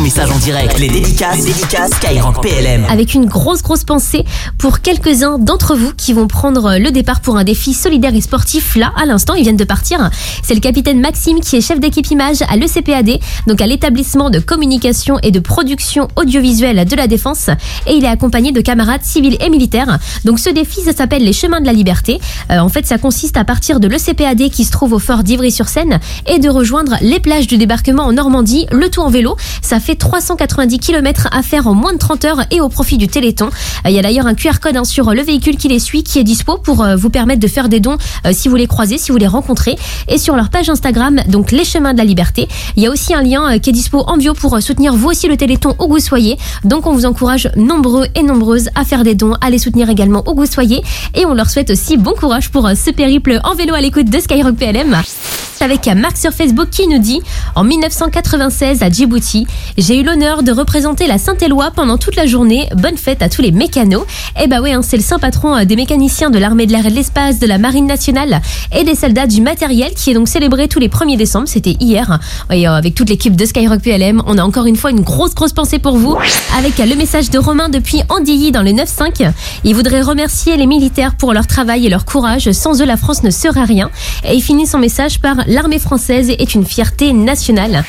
message en direct. Les dédicaces, les dédicaces PLM. Avec une grosse grosse pensée pour quelques-uns d'entre vous qui vont prendre le départ pour un défi solidaire et sportif là à l'instant, ils viennent de partir. C'est le capitaine Maxime qui est chef d'équipe image à l'ECPAD, donc à l'établissement de communication et de production audiovisuelle de la défense et il est accompagné de camarades civils et militaires. Donc ce défi ça s'appelle les chemins de la liberté. Euh, en fait, ça consiste à partir de l'ECPAD qui se trouve au fort d'Ivry-sur-Seine et de rejoindre les plages du débarquement en Normandie, le tout en vélo. Ça fait 390 km à faire en moins de 30 heures et au profit du Téléthon. Euh, Il y a d'ailleurs un QR code hein, sur le véhicule qui les suit qui est dispo pour euh, vous permettre de faire des dons euh, si vous les croisez, si vous les rencontrez. Et sur leur page Instagram, donc les chemins de la liberté, il y a aussi un lien qui est dispo en bio pour soutenir vous aussi le Téléthon où vous soyez. Donc on vous encourage nombreux et nombreuses à faire des dons, à les soutenir également où vous soyez. Et on leur souhaite aussi bon courage pour ce périple en vélo à l'écoute de Skyrock PLM avec Marc sur Facebook qui nous dit En 1996 à Djibouti, j'ai eu l'honneur de représenter la Saint-Éloi pendant toute la journée. Bonne fête à tous les mécanos. Et bah ouais, hein, c'est le saint patron euh, des mécaniciens de l'armée de l'air et de l'espace, de la marine nationale et des soldats du matériel qui est donc célébré tous les 1er décembre. C'était hier. Euh, avec toute l'équipe de Skyrock PLM, on a encore une fois une grosse grosse pensée pour vous. Avec euh, le message de Romain depuis Andilly dans le 9-5. Il voudrait remercier les militaires pour leur travail et leur courage. Sans eux, la France ne serait rien. Et il finit son message par L'armée française est une fierté nationale.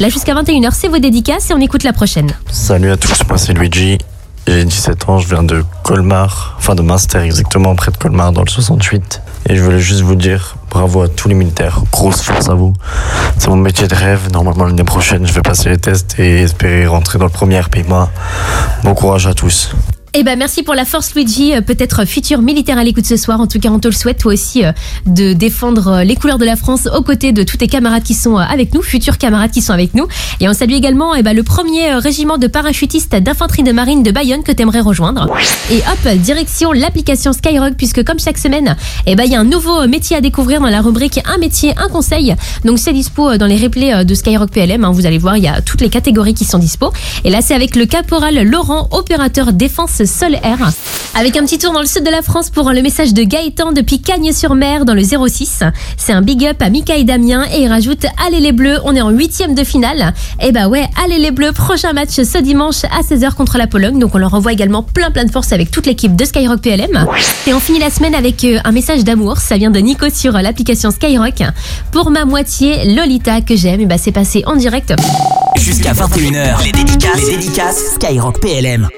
Là jusqu'à 21h, c'est vos dédicaces et on écoute la prochaine. Salut à tous, moi c'est Luigi. J'ai 17 ans, je viens de Colmar, enfin de Münster exactement, près de Colmar dans le 68. Et je voulais juste vous dire bravo à tous les militaires, grosse force à vous. C'est mon métier de rêve. Normalement l'année prochaine je vais passer les tests et espérer rentrer dans le premier RPMA. Bon courage à tous. Eh ben merci pour la force Luigi, Euh, peut-être futur militaire à l'écoute ce soir. En tout cas, on te le souhaite toi aussi euh, de défendre euh, les couleurs de la France aux côtés de tous tes camarades qui sont avec nous, futurs camarades qui sont avec nous. Et on salue également eh ben, le premier régiment de parachutistes d'infanterie de marine de Bayonne que t'aimerais rejoindre. Et hop, direction l'application Skyrock puisque comme chaque semaine, eh ben il y a un nouveau métier à découvrir dans la rubrique un métier, un conseil. Donc c'est dispo dans les replays de Skyrock PLM. hein. Vous allez voir, il y a toutes les catégories qui sont dispo. Et là, c'est avec le caporal Laurent, opérateur défense sol-air. Avec un petit tour dans le sud de la France pour le message de Gaëtan depuis Cagnes-sur-Mer dans le 06. C'est un big up à Mika et Damien et il rajoute Allez les Bleus, on est en huitième de finale. Et bah ouais, allez les Bleus, prochain match ce dimanche à 16h contre la Pologne. Donc on leur envoie également plein plein de force avec toute l'équipe de Skyrock PLM. Et on finit la semaine avec euh, un message d'amour. Ça vient de Nico sur euh, l'application Skyrock. Pour ma moitié, Lolita que j'aime, et bah c'est passé en direct. Jusqu'à 21h, les dédicaces, les dédicaces Skyrock PLM.